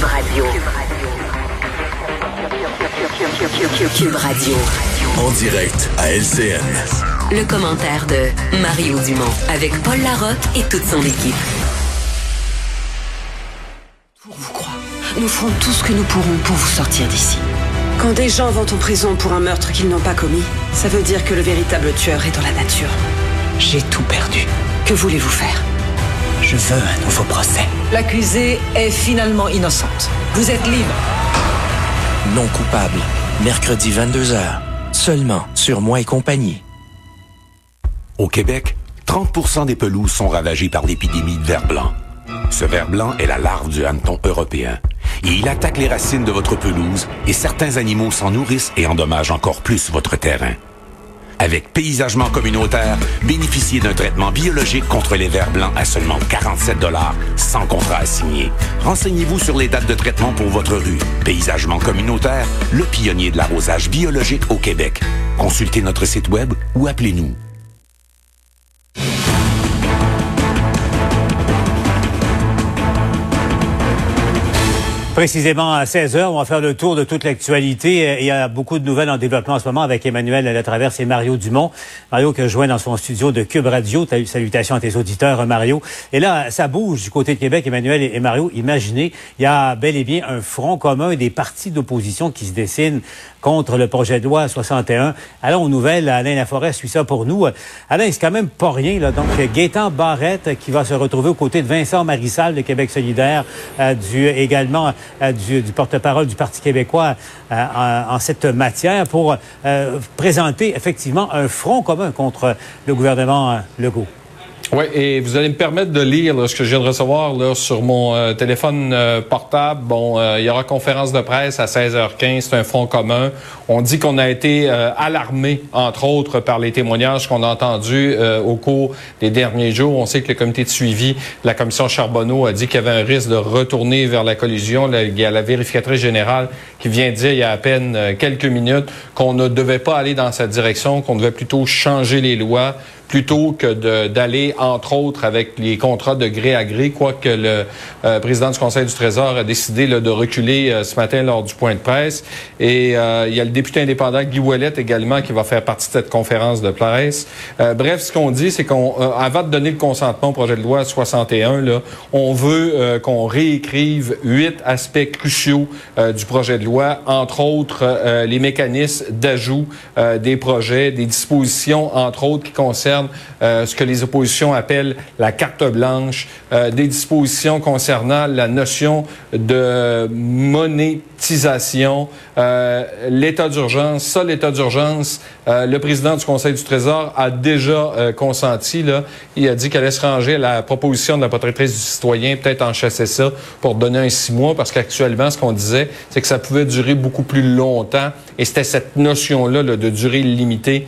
Cube Radio. Cube Radio. En direct à LCN. Le commentaire de Mario Dumont avec Paul Larocque et toute son équipe. Pour vous croire, nous ferons tout ce que nous pourrons pour vous sortir d'ici. Quand des gens vont en prison pour un meurtre qu'ils n'ont pas commis, ça veut dire que le véritable tueur est dans la nature. J'ai tout perdu. Que voulez-vous faire? Je veux un nouveau procès. L'accusée est finalement innocente. Vous êtes libre. Non coupable. Mercredi 22h. Seulement sur Moi et compagnie. Au Québec, 30% des pelouses sont ravagées par l'épidémie de ver blanc. Ce ver blanc est la larve du hanneton européen. Et il attaque les racines de votre pelouse et certains animaux s'en nourrissent et endommagent encore plus votre terrain. Avec Paysagement communautaire, bénéficiez d'un traitement biologique contre les vers blancs à seulement 47 dollars, sans contrat à signer. Renseignez-vous sur les dates de traitement pour votre rue. Paysagement communautaire, le pionnier de l'arrosage biologique au Québec. Consultez notre site web ou appelez-nous. Précisément à 16 heures, on va faire le tour de toute l'actualité. Il y a beaucoup de nouvelles en développement en ce moment avec Emmanuel Latraverse et Mario Dumont. Mario que joint dans son studio de Cube Radio. Salutations à tes auditeurs, Mario. Et là, ça bouge du côté de Québec, Emmanuel et Mario. Imaginez, il y a bel et bien un front commun des partis d'opposition qui se dessinent contre le projet de loi 61. Allons aux nouvelles. Alain Laforêt suit ça pour nous. Alain, c'est quand même pas rien. Là. Donc, Gaétan Barrette qui va se retrouver aux côtés de Vincent Marissal de Québec solidaire, euh, du, également euh, du, porte-parole du Parti québécois euh, en, cette matière pour présenter effectivement un front commun contre le gouvernement Legault. Oui, et vous allez me permettre de lire ce que je viens de recevoir là, sur mon euh, téléphone euh, portable. Bon, euh, il y aura conférence de presse à 16h15, c'est un front commun. On dit qu'on a été alarmé, entre autres, par les témoignages qu'on a entendus au cours des derniers jours. On sait que le comité de suivi la commission Charbonneau a dit qu'il y avait un risque de retourner vers la collusion. il y a la vérificatrice générale qui vient dire il y a à peine quelques minutes qu'on ne devait pas aller dans cette direction, qu'on devait plutôt changer les lois plutôt que d'aller, entre autres, avec les contrats de gré à gré, quoique le euh, président du Conseil du Trésor a décidé de reculer euh, ce matin lors du point de presse. Et euh, il y a le député indépendant Guy Ouellet également qui va faire partie de cette conférence de presse. bref, ce qu'on dit, c'est qu'on, avant de donner le consentement au projet de loi 61, là, on veut qu'on réécrive huit aspects cruciaux du projet de loi, entre autres les mécanismes d'ajout des projets, des dispositions, entre autres, qui concernent euh, ce que les oppositions appellent la carte blanche, euh, des dispositions concernant la notion de euh, l'état d'urgence. Ça, l'état d'urgence, le président du Conseil du Trésor a déjà consenti. Là, il a dit qu'elle allait se ranger à la proposition de la protectrice du citoyen, peut-être en chasser ça pour donner un six mois, parce qu'actuellement, ce qu'on disait, c'est que ça pouvait durer beaucoup plus longtemps. Et c'était cette notion-là de durée limitée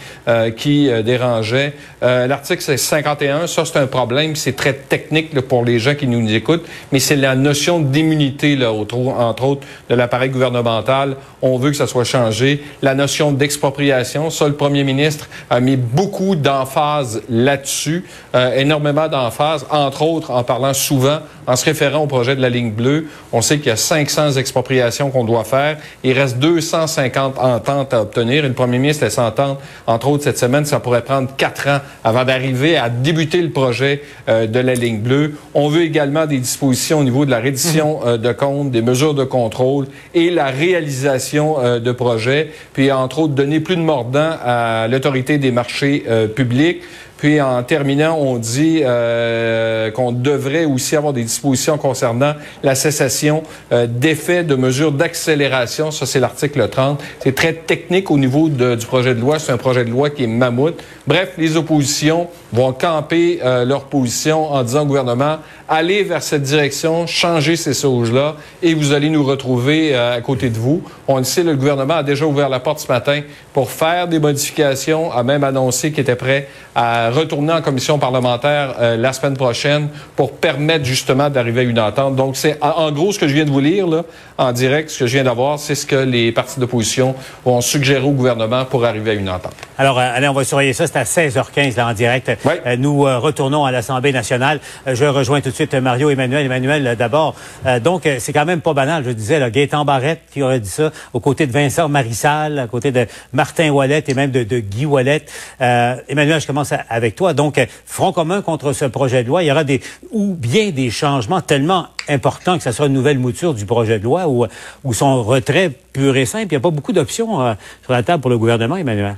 qui dérangeait. Euh, l'article 51, ça c'est un problème, c'est très technique pour les gens qui nous écoutent, mais c'est la notion d'immunité, là, entre autres, de l'appareil gouvernemental. On veut que ça soit changé. La notion d'expropriation, ça le premier ministre a mis beaucoup d'emphase là-dessus, euh, énormément d'emphase, entre autres en parlant souvent, en se référant au projet de la ligne bleue. On sait qu'il y a 500 expropriations qu'on doit faire. Il reste 250 ententes à obtenir. Et le premier ministre laisse entendre, entre autres cette semaine, ça pourrait prendre quatre ans avant d'arriver à débuter le projet euh, de la ligne bleue. On veut également des dispositions au niveau de la reddition euh, de comptes, des mesures de contrôle et la réalisation euh, de projets, puis entre autres donner plus de mordant à l'autorité des marchés publics. Puis en terminant, on dit euh, qu'on devrait aussi avoir des dispositions concernant la cessation euh, d'effets de mesures d'accélération. Ça, c'est l'article 30. C'est très technique au niveau du projet de loi. C'est un projet de loi qui est mammouth. Bref, les oppositions vont camper euh, leur position en disant au gouvernement, allez vers cette direction, changez ces choses-là et vous allez nous retrouver à côté de vous. On le sait, le gouvernement a déjà ouvert la porte ce matin pour faire des modifications, a même annoncé qu'il était prêt à retourner en commission parlementaire la semaine prochaine pour permettre justement d'arriver à une entente. Donc, c'est en, gros ce que je viens de vous lire là, en direct, ce que je viens d'avoir, c'est ce que les partis d'opposition vont suggérer au gouvernement pour arriver à une entente. Alors, allez, on va surveiller ça. C'est à 16h15 là, en direct. nous retournons à l'Assemblée nationale. je rejoins tout de suite Mario Emmanuel. Emmanuel, d'abord. donc, c'est quand même pas banal. Je disais, là, Gaétan Barrette qui aurait dit ça, aux côtés de Vincent Marissal, à côté de Martin Wallet et même de, de Guy Wallet. Euh, Emmanuel, je commence avec toi. Donc, front commun contre ce projet de loi. Il y aura des ou bien des changements tellement importants que ça soit une nouvelle mouture du projet de loi ou, ou son retrait pur et simple. Il n'y a pas beaucoup d'options euh, sur la table pour le gouvernement, Emmanuel.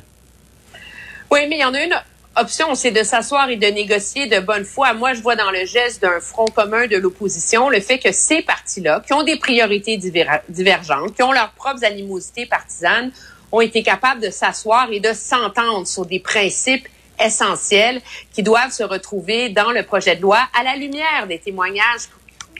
Oui, mais il y en a une option, c'est de s'asseoir et de négocier de bonne foi. Moi, je vois dans le geste d'un front commun de l'opposition le fait que ces partis-là, qui ont des priorités divergentes, qui ont leurs propres animosités partisanes, ont été capables de s'asseoir et de s'entendre sur des principes essentiels qui doivent se retrouver dans le projet de loi à la lumière des témoignages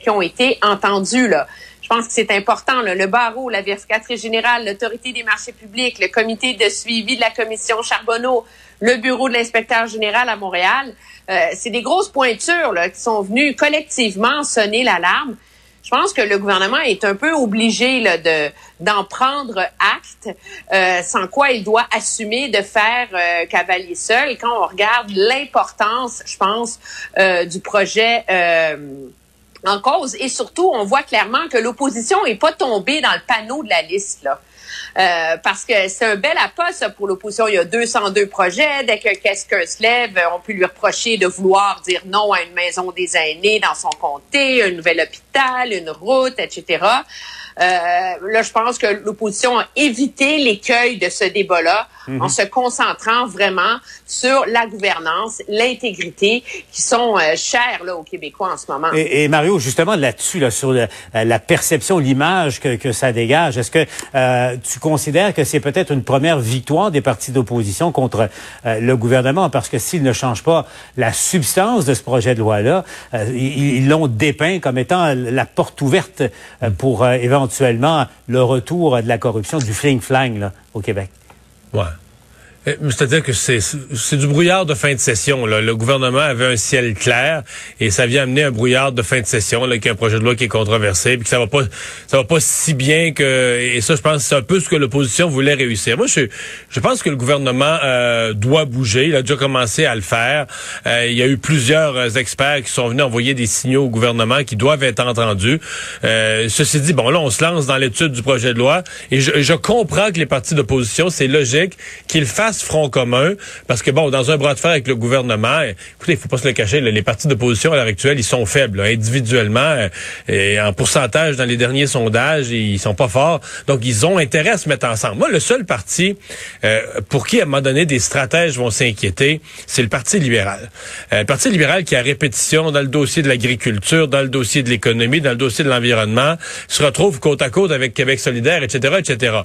qui ont été entendus. Là. Je pense que c'est important. Là. Le barreau, la vérificatrice générale, l'autorité des marchés publics, le comité de suivi de la commission Charbonneau, le bureau de l'inspecteur général à Montréal, euh, c'est des grosses pointures là, qui sont venues collectivement sonner l'alarme. Je pense que le gouvernement est un peu obligé là, de d'en prendre acte, euh, sans quoi il doit assumer de faire euh, cavalier seul. Quand on regarde l'importance, je pense, euh, du projet en cause, et surtout, on voit clairement que l'opposition est pas tombée dans le panneau de la liste là. Euh, parce que c'est un bel appât, ça, pour l'opposition. Il y a 202 projets. Dès que quelqu'un se lève, on peut lui reprocher de vouloir dire non à une maison des aînés dans son comté, un nouvel hôpital, une route, etc. Euh, là, je pense que l'opposition a évité l'écueil de ce débat-là en mhm. se concentrant vraiment sur la gouvernance, l'intégrité, qui sont euh, chères là, aux Québécois en ce moment. Et, Mario, justement là-dessus, là, sur la perception, l'image que, que, ça dégage, est-ce que euh, tu considères que c'est peut-être une première victoire des partis d'opposition contre euh, le gouvernement? Parce que s'ils ne changent pas la substance de ce projet de loi-là, ils l'ont dépeint comme étant la porte ouverte pour éventuellement le retour de la corruption, du fling-flang au Québec. Euh, c'est-à-dire que c'est, du brouillard de fin de session. Là. Le gouvernement avait un ciel clair et ça vient amener un brouillard de fin de session, là, qui un projet de loi qui est controversé, puis que ça va pas, ça va pas si bien que. Et ça, je pense, c'est un peu ce que l'opposition voulait réussir. Moi, je, je pense que le gouvernement euh, doit bouger. Il a déjà commencé à le faire. Euh, il y a eu plusieurs experts qui sont venus envoyer des signaux au gouvernement qui doivent être entendus. ceci dit, bon, là, on se lance dans l'étude du projet de loi et je, je comprends que les partis d'opposition, c'est logique qu'ils fassent front commun, parce que bon, dans un bras de fer avec le gouvernement, écoutez, il faut pas se le cacher, les partis d'opposition à l'heure actuelle, ils sont faibles, individuellement, euh, et en pourcentage dans les derniers sondages, ils sont pas forts. Donc, ils ont intérêt à se mettre ensemble. Moi, le seul parti euh, pour qui, à un moment donné, des stratèges vont s'inquiéter, c'est le Parti libéral. Euh, le Parti libéral qui, a répétition dans le dossier de l'agriculture, dans le dossier de l'économie, dans le dossier de l'environnement, se retrouve côte à côte avec Québec solidaire, etc., etc.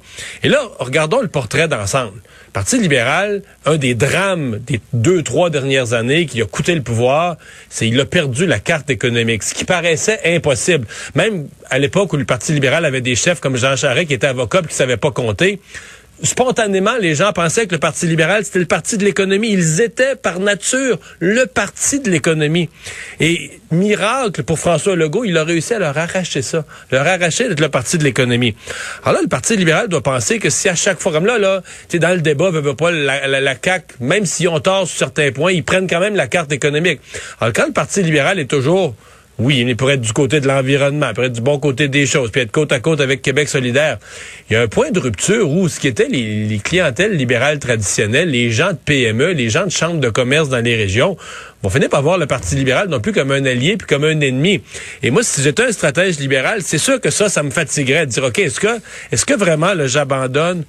Et là, regardons le portrait d'ensemble. Parti libéral, un des drames des deux, trois dernières années qui a coûté le pouvoir, c'est qu'il a perdu la carte économique, ce qui paraissait impossible. Même à l'époque où le Parti libéral avait des chefs comme Jean Charest qui était avocat et qui savait pas compter, spontanément, les gens pensaient que le Parti libéral, c'était le parti de l'économie. Ils étaient, par nature, le parti de l'économie. Et miracle, pour François Legault, il a réussi à leur arracher ça. Leur arracher d'être le parti de l'économie. Alors là, le Parti libéral doit penser que si à chaque comme là, là, tu dans le débat, veut, pas, la, la, la même s'ils ont tort sur certains points, ils prennent quand même la carte économique. Alors quand le Parti libéral est toujours oui, il pourrait être du côté de l'environnement, pourrait être du bon côté des choses, puis être côte à côte avec Québec solidaire. Il y a un point de rupture où ce qui était les, clientèles libérales traditionnelles, les gens de PME, les gens de chambres de commerce dans les régions, vont finir par voir le Parti libéral non plus comme un allié puis comme un ennemi. Et moi, si j'étais un stratège libéral, c'est sûr que ça, ça me fatiguerait de dire, OK, est-ce que, est-ce que vraiment, j'abandonne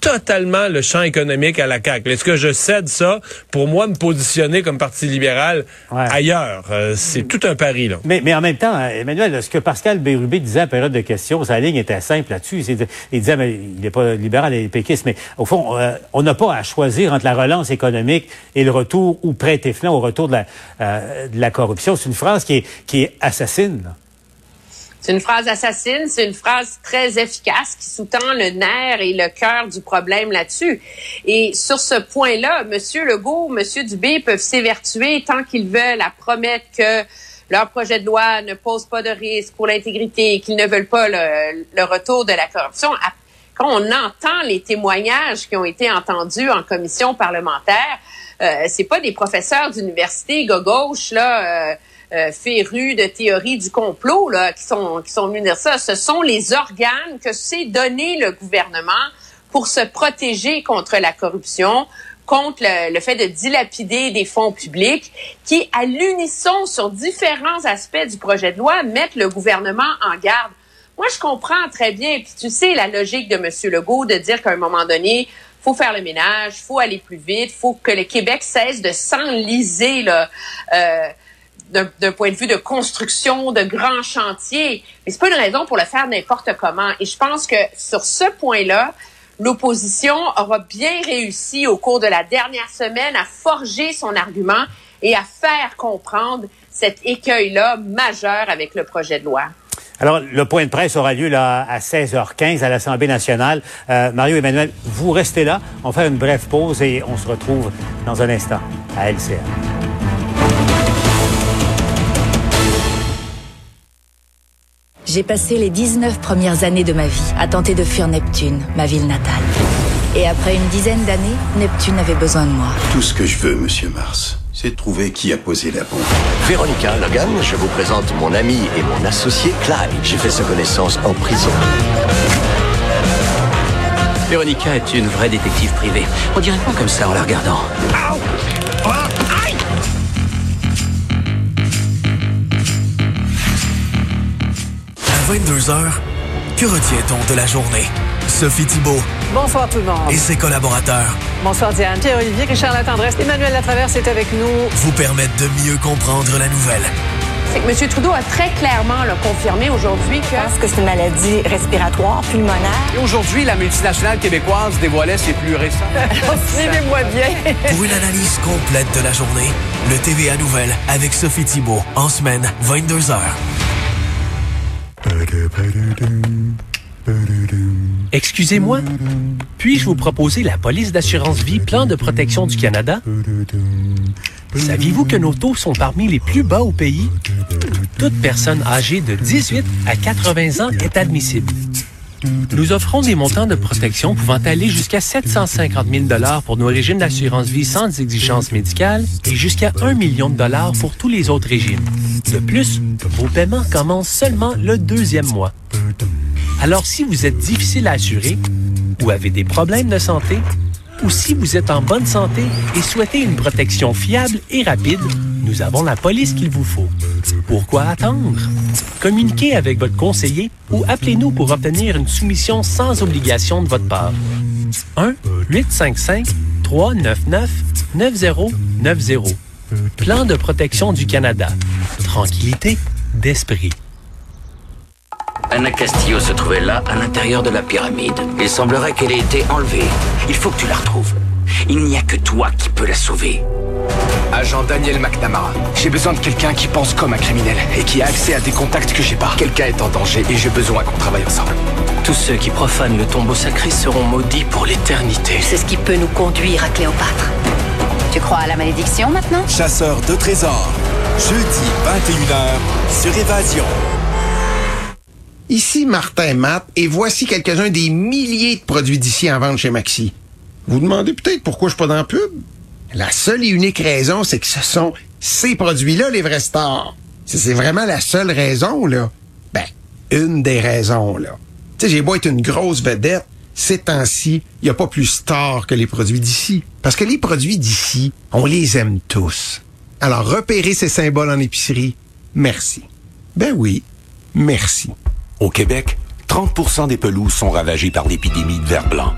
totalement le champ économique à la CAQ. Est-ce que je cède ça pour moi me positionner comme Parti libéral ailleurs? Euh, c'est tout un pari. Là. Mais, mais en même temps, Emmanuel, ce que Pascal Bérubé disait à période de questions, sa ligne était simple là-dessus. Il disait, mais il n'est pas libéral, il est péquiste, mais au fond, euh, on n'a pas à choisir entre la relance économique et le retour ou prêter flanc au retour de la, euh, de la corruption. C'est une phrase qui est, qui est assassine. Là. C'est une phrase assassine, c'est une phrase très efficace qui sous-tend le nerf et le cœur du problème là-dessus. Et sur ce point-là, Monsieur Legault, Monsieur Dubé peuvent s'évertuer tant qu'ils veulent à promettre que leur projet de loi ne pose pas de risque pour l'intégrité qu'ils ne veulent pas le, le, retour de la corruption. Quand on entend les témoignages qui ont été entendus en commission parlementaire, euh, c'est pas des professeurs d'université gauche là. Euh, euh, férus de théorie du complot là, qui sont qui sont venus dire ça. Ce sont les organes que s'est donné le gouvernement pour se protéger contre la corruption, contre le, le, fait de dilapider des fonds publics, qui à l'unisson sur différents aspects du projet de loi mettent le gouvernement en garde. Moi, je comprends très bien, puis tu sais la logique de M. Legault de dire qu'à un moment donné, faut faire le ménage, faut aller plus vite, faut que le Québec cesse de s'enliser là. Euh, d'un point de vue de construction de grands chantiers. Mais c'est pas une raison pour le faire n'importe comment. Et je pense que sur ce point-là, l'opposition aura bien réussi au cours de la dernière semaine à forger son argument et à faire comprendre cet écueil-là majeur avec le projet de loi. Alors, le point de presse aura lieu là à 16h15 à l'Assemblée nationale. Euh, Mario Emmanuel, vous restez là. On va faire une brève pause et on se retrouve dans un instant à LCR. J'ai passé les 19 premières années de ma vie à tenter de fuir Neptune, ma ville natale. Et après une dizaine d'années, Neptune avait besoin de moi. Tout ce que je veux, monsieur Mars, c'est de trouver qui a posé la bombe. Véronica Logan, je vous présente mon ami et mon associé Clyde. J'ai fait sa connaissance en prison. Véronica est une vraie détective privée. On dirait pas comme ça en la regardant? 22h, que retient-on de la journée? Sophie Thibault. Bonsoir tout le monde. Et ses collaborateurs. Bonsoir Diane. Pierre-Olivier, Richard Latendresse, Emmanuel Latraverse est avec nous. Vous permettent de mieux comprendre la nouvelle. C'est que M. Trudeau a très clairement là, confirmé aujourd'hui que... Je pense que c'est une maladie respiratoire, pulmonaire. Et aujourd'hui, la multinationale québécoise dévoilait ses plus récents. Suivez-moi bien. Pour une analyse complète de la journée, le TVA Nouvelle avec Sophie Thibault, en semaine, 22h. Excusez-moi, puis-je vous proposer la police d'assurance vie Plan de protection du Canada? Saviez-vous que nos taux sont parmi les plus bas au pays? Toute personne âgée de 18 à 80 ans est admissible. Nous offrons des montants de protection pouvant aller jusqu'à 750 000 pour nos régimes d'assurance vie sans exigence médicale et jusqu'à 1 million de dollars pour tous les autres régimes. De plus, vos paiements commencent seulement le deuxième mois. Alors si vous êtes difficile à assurer ou avez des problèmes de santé, ou si vous êtes en bonne santé et souhaitez une protection fiable et rapide, nous avons la police qu'il vous faut. Pourquoi attendre? Communiquez avec votre conseiller ou appelez-nous pour obtenir une soumission sans obligation de votre part. 1-855-399-9090. Plan de protection du Canada. Tranquillité d'esprit. Anna Castillo se trouvait là, à l'intérieur de la pyramide. Il semblerait qu'elle ait été enlevée. Il faut que tu la retrouves. Il n'y a que toi qui peux la sauver. Agent Daniel McNamara, j'ai besoin de quelqu'un qui pense comme un criminel et qui a accès à des contacts que j'ai pas. Quelqu'un est en danger et j'ai besoin qu'on travaille ensemble. Tous ceux qui profanent le tombeau sacré seront maudits pour l'éternité. C'est ce qui peut nous conduire à Cléopâtre. Tu crois à la malédiction maintenant? Chasseur de trésors. Jeudi 21h sur Évasion. Ici Martin Matt et voici quelques-uns des milliers de produits d'ici en vente chez Maxi. Vous demandez peut-être pourquoi je suis pas dans la pub? La seule et unique raison, c'est que ce sont ces produits-là les vrais stars. C'est vraiment la seule raison, là. Ben, une des raisons, là. Tu sais, j'ai beau être une grosse vedette, ces temps-ci, il n'y a pas plus star que les produits d'ici. Parce que les produits d'ici, on les aime tous. Alors, repérez ces symboles en épicerie. Merci. Ben oui, merci. Au Québec, 30% des pelouses sont ravagées par l'épidémie de ver blanc.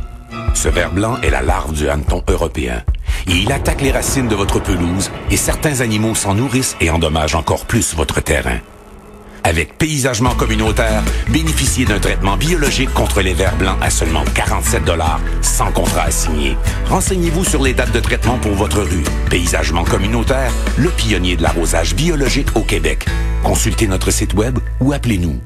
Ce ver blanc est la larve du hanneton européen. Il attaque les racines de votre pelouse et certains animaux s'en nourrissent et endommagent encore plus votre terrain. Avec Paysagement communautaire, bénéficiez d'un traitement biologique contre les vers blancs à seulement 47 dollars, sans contrat à signer. Renseignez-vous sur les dates de traitement pour votre rue. Paysagement communautaire, le pionnier de l'arrosage biologique au Québec. Consultez notre site web ou appelez-nous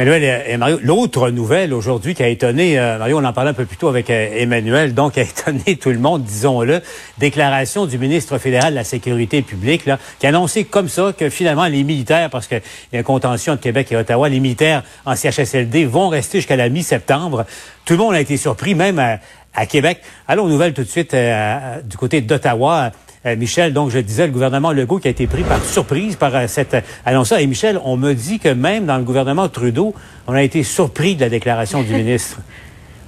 Manuel et Mario, l'autre nouvelle aujourd'hui qui a étonné, euh, Mario, on en parlait un peu plus tôt avec euh, Emmanuel, donc a étonné tout le monde, disons-le, déclaration du ministre fédéral de la Sécurité publique, là, qui a annoncé comme ça que finalement les militaires, parce qu'il y a une contention entre Québec et Ottawa, les militaires en CHSLD vont rester jusqu'à la mi-septembre. Tout le monde a été surpris, même à, Québec. Allons aux nouvelles tout de suite euh, du côté d'Ottawa. Euh, Michel, donc je disais, le gouvernement Legault qui a été pris par surprise par euh, cette annonce-là. Et Michel, on me dit que même dans le gouvernement Trudeau, on a été surpris de la déclaration du ministre.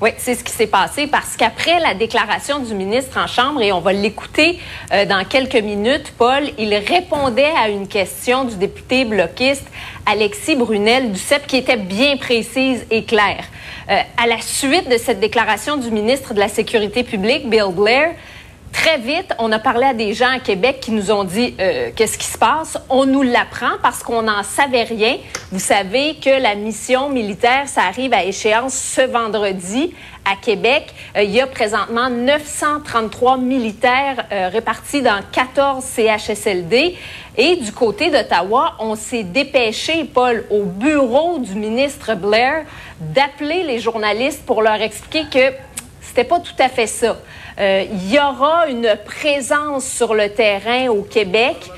Oui, c'est ce qui s'est passé parce qu'après la déclaration du ministre en Chambre, et on va l'écouter euh, dans quelques minutes, Paul, il répondait à une question du député bloquiste Alexis Brunel du CEP qui était bien précise et claire. à la suite de cette déclaration du ministre de la Sécurité publique, Bill Blair, Très vite, on a parlé à des gens à Québec qui nous ont dit euh, qu'est-ce qui se passe. On nous l'apprend parce qu'on n'en savait rien. Vous savez que la mission militaire, ça arrive à échéance ce vendredi à Québec. Euh, il y a présentement 933 militaires euh, répartis dans 14 CHSLD. Et du côté d'Ottawa, on s'est dépêché, Paul, au bureau du ministre Blair, d'appeler les journalistes pour leur expliquer que c'était pas tout à fait ça. Euh, il y aura une présence sur le terrain au Québec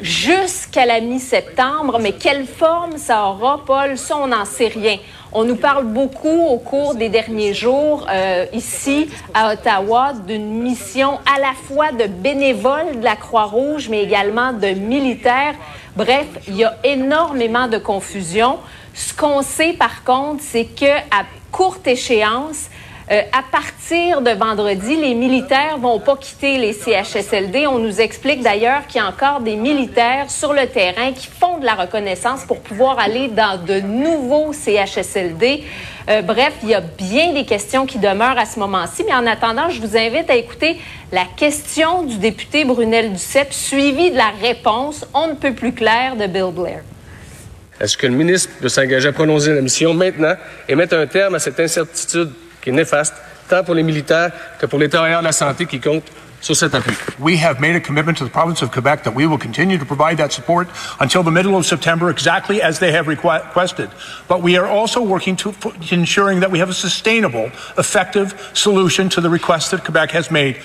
jusqu'à la mi-septembre, mais quelle forme ça aura, Paul, ça, on n'en sait rien. On nous parle beaucoup au cours des derniers jours euh, ici à Ottawa d'une mission à la fois de bénévoles de la Croix-Rouge, mais également de militaires. Bref, il y a énormément de confusion. Ce qu'on sait par contre, c'est que à courte échéance, euh, à partir de vendredi, les militaires vont pas quitter les CHSLD. On nous explique d'ailleurs qu'il y a encore des militaires sur le terrain qui font de la reconnaissance pour pouvoir aller dans de nouveaux CHSLD. Euh, bref, il y a bien des questions qui demeurent à ce moment-ci. Mais en attendant, je vous invite à écouter la question du député Brunel Duceppe, suivie de la réponse on ne peut plus claire de Bill Blair. Est-ce que le ministre peut s'engager à prononcer la mission maintenant et mettre un terme à cette incertitude qui est néfaste, tant pour les militaires que pour les travailleurs de la santé qui comptent. We have made a commitment to the province of Quebec that we will continue to provide that support until the middle of September, exactly as they have requested. But we are also working to ensuring that we have a sustainable, effective solution to the request that Quebec has made.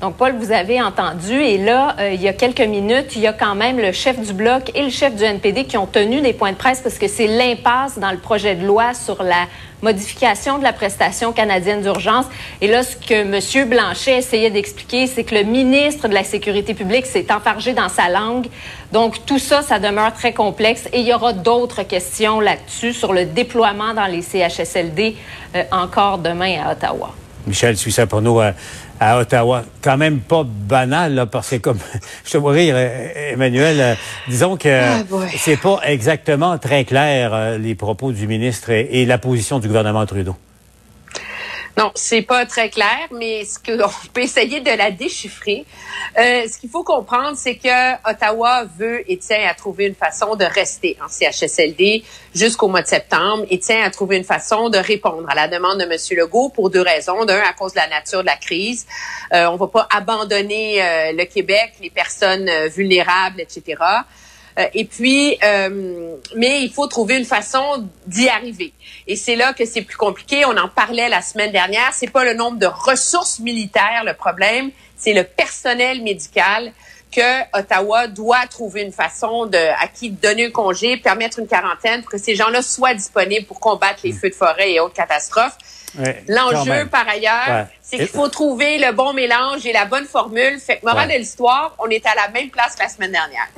Donc, Paul, vous avez entendu, et là, euh, il y a quelques minutes, il y a quand même le chef du Bloc et le chef du NPD qui ont tenu des points de presse parce que c'est l'impasse dans le projet de loi sur la modification de la prestation canadienne d'urgence. Et là, ce que M. Blanchet essayait d'expliquer, c'est que le ministre de la Sécurité publique s'est enfargé dans sa langue. Donc, tout ça, ça demeure très complexe et il y aura d'autres questions là-dessus sur le déploiement dans les CHSLD euh, encore demain à Ottawa. Michel, suis ça pour nous. Euh, à Ottawa. Quand même pas banal, là, parce que comme je te vois rire, euh, Emmanuel, euh, disons que ah, c'est pas exactement très clair euh, les propos du ministre et la position du gouvernement Trudeau. Non, c'est pas très clair, mais ce qu'on peut essayer de la déchiffrer. Euh, ce qu'il faut comprendre, c'est que Ottawa veut et tient à trouver une façon de rester en CHSLD jusqu'au mois de septembre et tient à trouver une façon de répondre à la demande de M. Legault pour deux raisons. D'un, à cause de la nature de la crise. Euh, on va pas abandonner euh, le Québec, les personnes euh, vulnérables, etc. Euh, et puis, euh, mais il faut trouver une façon d'y arriver. Et c'est là que c'est plus compliqué. On en parlait la semaine dernière. C'est pas le nombre de ressources militaires le problème, c'est le personnel médical que Ottawa doit trouver une façon de à qui donner un congé, permettre une quarantaine pour que ces gens-là soient disponibles pour combattre les feux de forêt et autres catastrophes. L'enjeu, par ailleurs, c'est qu'il faut trouver le bon mélange et la bonne formule. Fait que, morale de l'histoire, on est à la même place que la semaine dernière.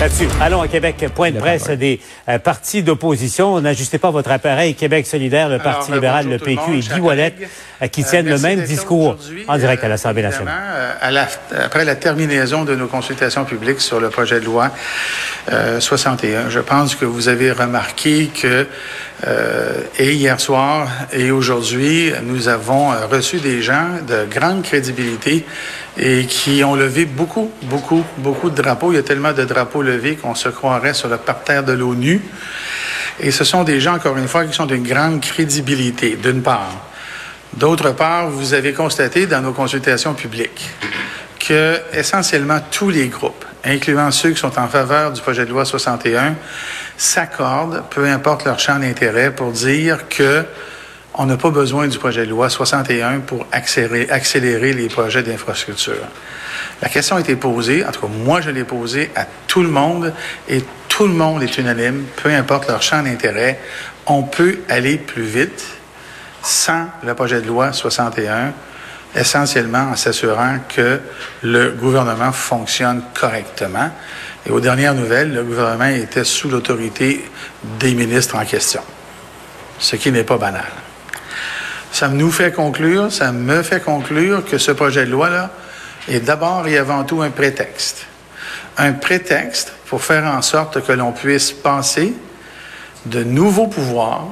Là-dessus, allons à Québec. Point de presse des euh, partis d'opposition. N'ajustez pas votre appareil. Québec solidaire, le Parti libéral, le PQ et Guy Wallet euh, qui tiennent le même discours en direct à l'Assemblée nationale. Euh, après la terminaison de nos consultations publiques sur le projet de loi 61, je pense que vous avez remarqué que et hier soir et aujourd'hui, nous avons reçu des gens de grande crédibilité et qui ont levé beaucoup, beaucoup, beaucoup de drapeaux. Il y a tellement de drapeaux levés qu'on se croirait sur le parterre de l'ONU. Et ce sont des gens, encore une fois, qui sont d'une grande crédibilité, d'une part. D'autre part, vous avez constaté dans nos consultations publiques que essentiellement tous les groupes incluant ceux qui sont en faveur du projet de loi 61, s'accordent, peu importe leur champ d'intérêt, pour dire que on n'a pas besoin du projet de loi 61 pour accélérer, accélérer les projets d'infrastructure. La question a été posée, en tout cas moi je l'ai posée à tout le monde et tout le monde est unanime, peu importe leur champ d'intérêt, on peut aller plus vite sans le projet de loi 61, essentiellement en s'assurant que le gouvernement fonctionne correctement. Et aux dernières nouvelles, le gouvernement était sous l'autorité des ministres en question, ce qui n'est pas banal. Ça nous fait conclure, ça me fait conclure que ce projet de loi-là est d'abord et avant tout un prétexte. Un prétexte pour faire en sorte que l'on puisse passer de nouveaux pouvoirs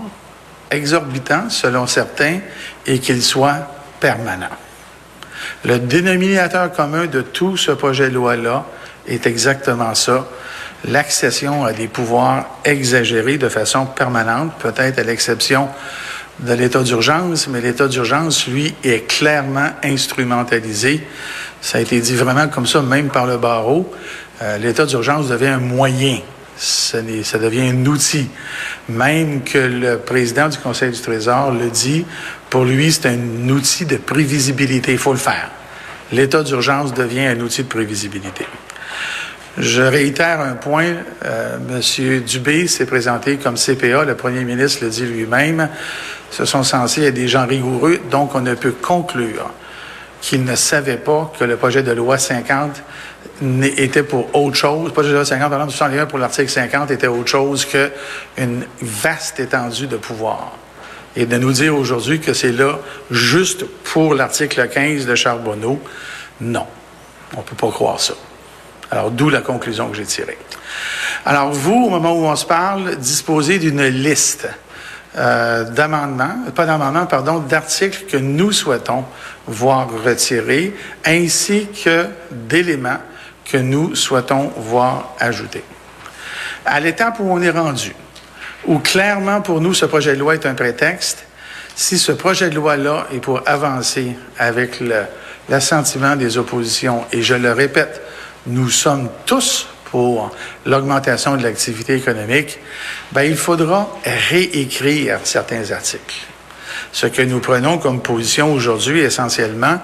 exorbitants, selon certains, et qu'ils soient permanents. Le dénominateur commun de tout ce projet de loi-là est exactement ça, l'accession à des pouvoirs exagérés de façon permanente, peut-être à l'exception de l'état d'urgence, mais l'état d'urgence, lui, est clairement instrumentalisé. Ça a été dit vraiment comme ça, même par le barreau. Euh, l'état d'urgence devient un moyen. Ça, devient un outil. Même que le président du Conseil du Trésor le dit, pour lui, c'est un outil de prévisibilité. Il faut le faire. L'état d'urgence devient un outil de prévisibilité. Je réitère un point. Euh, Monsieur Dubé s'est présenté comme CPA. Le premier ministre le dit lui-même. Ce sont censés être des gens rigoureux, donc on ne peut conclure qu'il ne savait pas que le projet de loi 50 était pour autre chose. Le projet de loi 50, par exemple, pour l'article 50 était autre chose qu'une vaste étendue de pouvoir. Et de nous dire aujourd'hui que c'est là juste pour l'article 15 de Charbonneau, non. On ne peut pas croire ça. Alors, d'où la conclusion que j'ai tirée. Alors, vous, au moment où on se parle, disposez d'une liste euh, d'amendements, pas d'amendements, pardon, d'articles que nous souhaitons voir retirés, ainsi que d'éléments que nous souhaitons voir ajoutés. À l'étape où on est rendu, où clairement pour nous ce projet de loi est un prétexte, si ce projet de loi-là est pour avancer avec l'assentiment des oppositions, et je le répète, nous sommes tous pour l'augmentation de l'activité économique, ben, il faudra réécrire certains articles. Ce que nous prenons comme position aujourd'hui, essentiellement,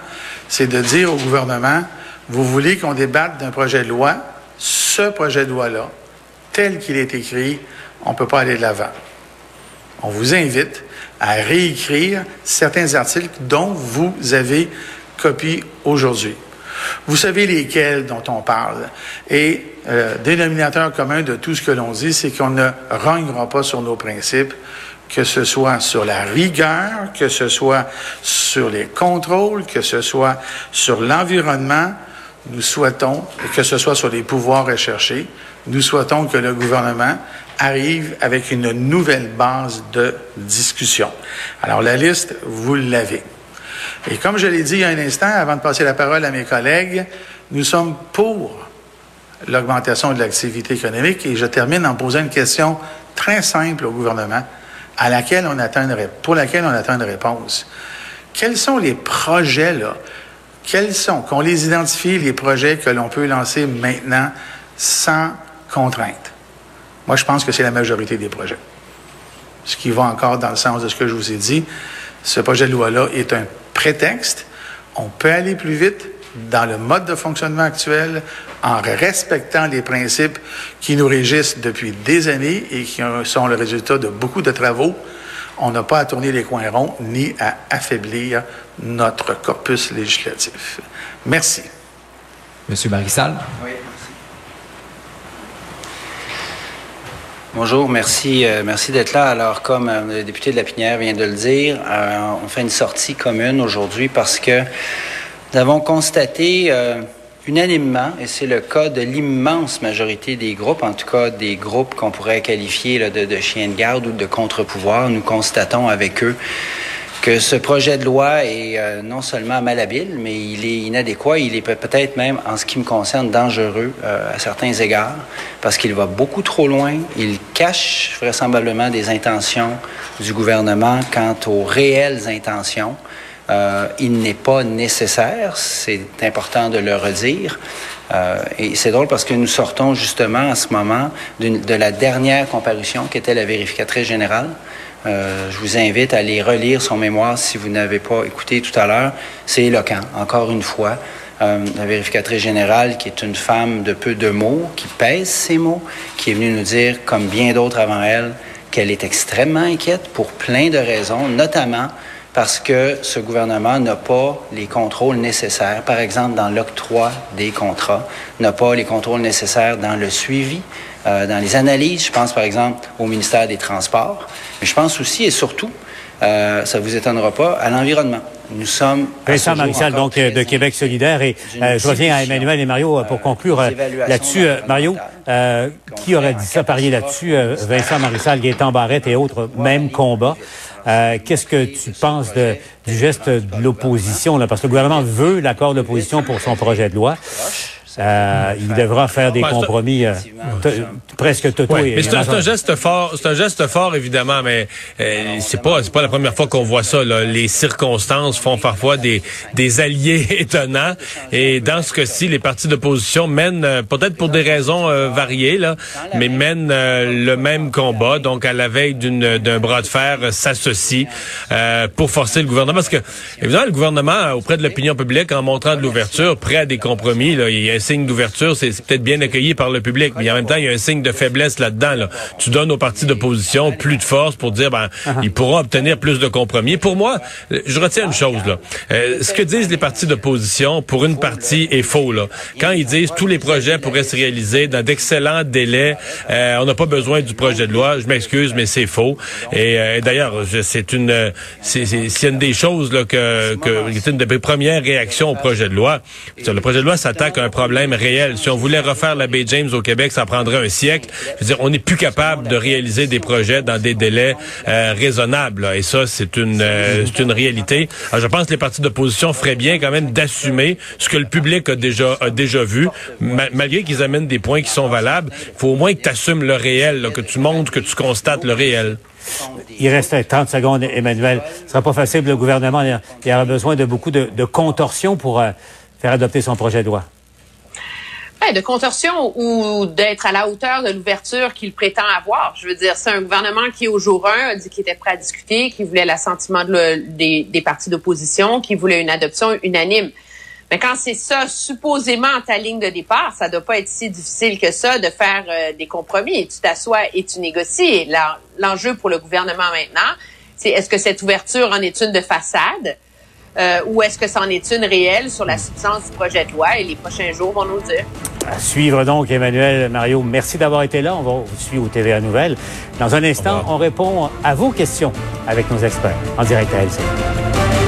c'est de dire au gouvernement, vous voulez qu'on débatte d'un projet de loi, ce projet de loi-là, tel qu'il est écrit, on ne peut pas aller de l'avant. On vous invite à réécrire certains articles dont vous avez copie aujourd'hui. Vous savez lesquels dont on parle. Et euh, dénominateur commun de tout ce que l'on dit, c'est qu'on ne rognera pas sur nos principes, que ce soit sur la rigueur, que ce soit sur les contrôles, que ce soit sur l'environnement. Nous souhaitons, que ce soit sur les pouvoirs recherchés, nous souhaitons que le gouvernement arrive avec une nouvelle base de discussion. Alors la liste, vous l'avez. Et comme je l'ai dit il y a un instant, avant de passer la parole à mes collègues, nous sommes pour l'augmentation de l'activité économique et je termine en posant une question très simple au gouvernement à laquelle on attend une, pour laquelle on attend une réponse. Quels sont les projets, là? Quels sont, qu'on les identifie, les projets que l'on peut lancer maintenant sans contrainte? Moi, je pense que c'est la majorité des projets. Ce qui va encore dans le sens de ce que je vous ai dit. Ce projet de loi-là est un prétexte. On peut aller plus vite dans le mode de fonctionnement actuel en respectant les principes qui nous régissent depuis des années et qui sont le résultat de beaucoup de travaux. On n'a pas à tourner les coins ronds ni à affaiblir notre corpus législatif. Merci. Monsieur Marissal. Oui. Bonjour, merci, euh, merci d'être là. Alors, comme euh, le député de la Pinière vient de le dire, euh, on fait une sortie commune aujourd'hui parce que nous avons constaté unanimement, et c'est le cas de l'immense majorité des groupes, en tout cas des groupes qu'on pourrait qualifier de, de chiens de garde ou de contre-pouvoir, nous constatons avec eux que ce projet de loi est euh, non seulement malhabile, mais il est inadéquat, il est peut-être même, en ce qui me concerne, dangereux euh, à certains égards, parce qu'il va beaucoup trop loin, il cache vraisemblablement des intentions du gouvernement quant aux réelles intentions. Euh, il n'est pas nécessaire, c'est important de le redire. Euh, et c'est drôle parce que nous sortons justement en ce moment de la dernière comparution qui était la vérificatrice générale. Euh, je vous invite à aller relire son mémoire si vous n'avez pas écouté tout à l'heure. C'est éloquent, encore une fois. Euh, la vérificatrice générale, qui est une femme de peu de mots, qui pèse ses mots, qui est venue nous dire, comme bien d'autres avant elle, qu'elle est extrêmement inquiète pour plein de raisons, notamment parce que ce gouvernement n'a pas les contrôles nécessaires, par exemple dans l'octroi des contrats, n'a pas les contrôles nécessaires dans le suivi, euh, dans les analyses. Je pense par exemple au ministère des Transports, mais je pense aussi et surtout, euh, ça vous étonnera pas, à l'environnement. Nous sommes. Vincent Marissal, donc de Québec solidaire. Et euh, je reviens à Emmanuel et Mario pour conclure là-dessus. Mario, qui aurait dit ça, parier là-dessus? Vincent Marissal, Gaétan Barrette et autres, même combat. Euh, qu'est-ce que tu penses de, du geste de l'opposition? Parce que le gouvernement veut l'accord d'opposition pour son projet de loi. Euh, il devra faire des compromis euh, presque totaux. mais c'est un, geste fort, c'est un geste fort évidemment, mais euh, c'est pas c'est pas la première fois qu'on voit ça. Là. Les circonstances font parfois des des alliés étonnants, et dans ce cas-ci, les partis d'opposition mènent peut-être pour des raisons variées là, mais mènent le même combat. Donc à la veille d'une d'un bras de fer, s'associent pour forcer le gouvernement, parce que évidemment le gouvernement auprès de l'opinion publique en montrant de l'ouverture, prêt à des compromis, là, il signe d'ouverture, c'est peut-être bien accueilli par le public, mais en même temps, il y a un signe de faiblesse là-dedans. Là. Tu donnes aux partis d'opposition plus de force pour dire, ben, uh-huh. ils pourront obtenir plus de compromis. Pour moi, je retiens une chose, là. Euh, ce que disent les partis d'opposition, pour une partie, est faux, là. Quand ils disent tous les projets pourraient se réaliser dans d'excellents délais, euh, on n'a pas besoin du projet de loi, je m'excuse, mais c'est faux. Et, euh, d'ailleurs, c'est une, c'est une des choses, là, que, que, c'est une des premières réactions au projet de loi. Le projet de loi s'attaque à un problème réel. Si on voulait refaire la baie James au Québec, ça prendrait un siècle. Dire, on n'est plus capable de réaliser des projets dans des délais euh, raisonnables. Et ça, c'est une, euh, une réalité. Je pense que les partis d'opposition feraient bien quand même d'assumer ce que le public a déjà, a déjà vu, malgré qu'ils amènent des points qui sont valables. Il faut au moins que tu assumes le réel, que tu montres, que tu constates le réel. Il reste 30 secondes, Emmanuel. Ce sera pas facile. Le gouvernement il aura besoin de beaucoup de, de contorsions pour euh, faire adopter son projet de loi de contorsion ou d'être à la hauteur de l'ouverture qu'il prétend avoir. Je veux dire, c'est un gouvernement qui, au jour 1, a dit qu'il était prêt à discuter, qui voulait l'assentiment des, des partis d'opposition, qui voulait une adoption unanime. Mais quand c'est ça, supposément ta ligne de départ, ça doit pas être si difficile que ça de faire euh, des compromis. Tu t'assois et tu négocies. L'enjeu pour le gouvernement maintenant, c'est est-ce que cette ouverture en est une de façade? Euh, ou est-ce que c'en est une réelle sur la substance du projet de loi et les prochains jours vont nous dire. À suivre donc, Emmanuel, Mario, merci d'avoir été là. On va vous suivre au TVA Nouvelles. Dans un instant, on répond à vos questions avec nos experts en direct à LCN.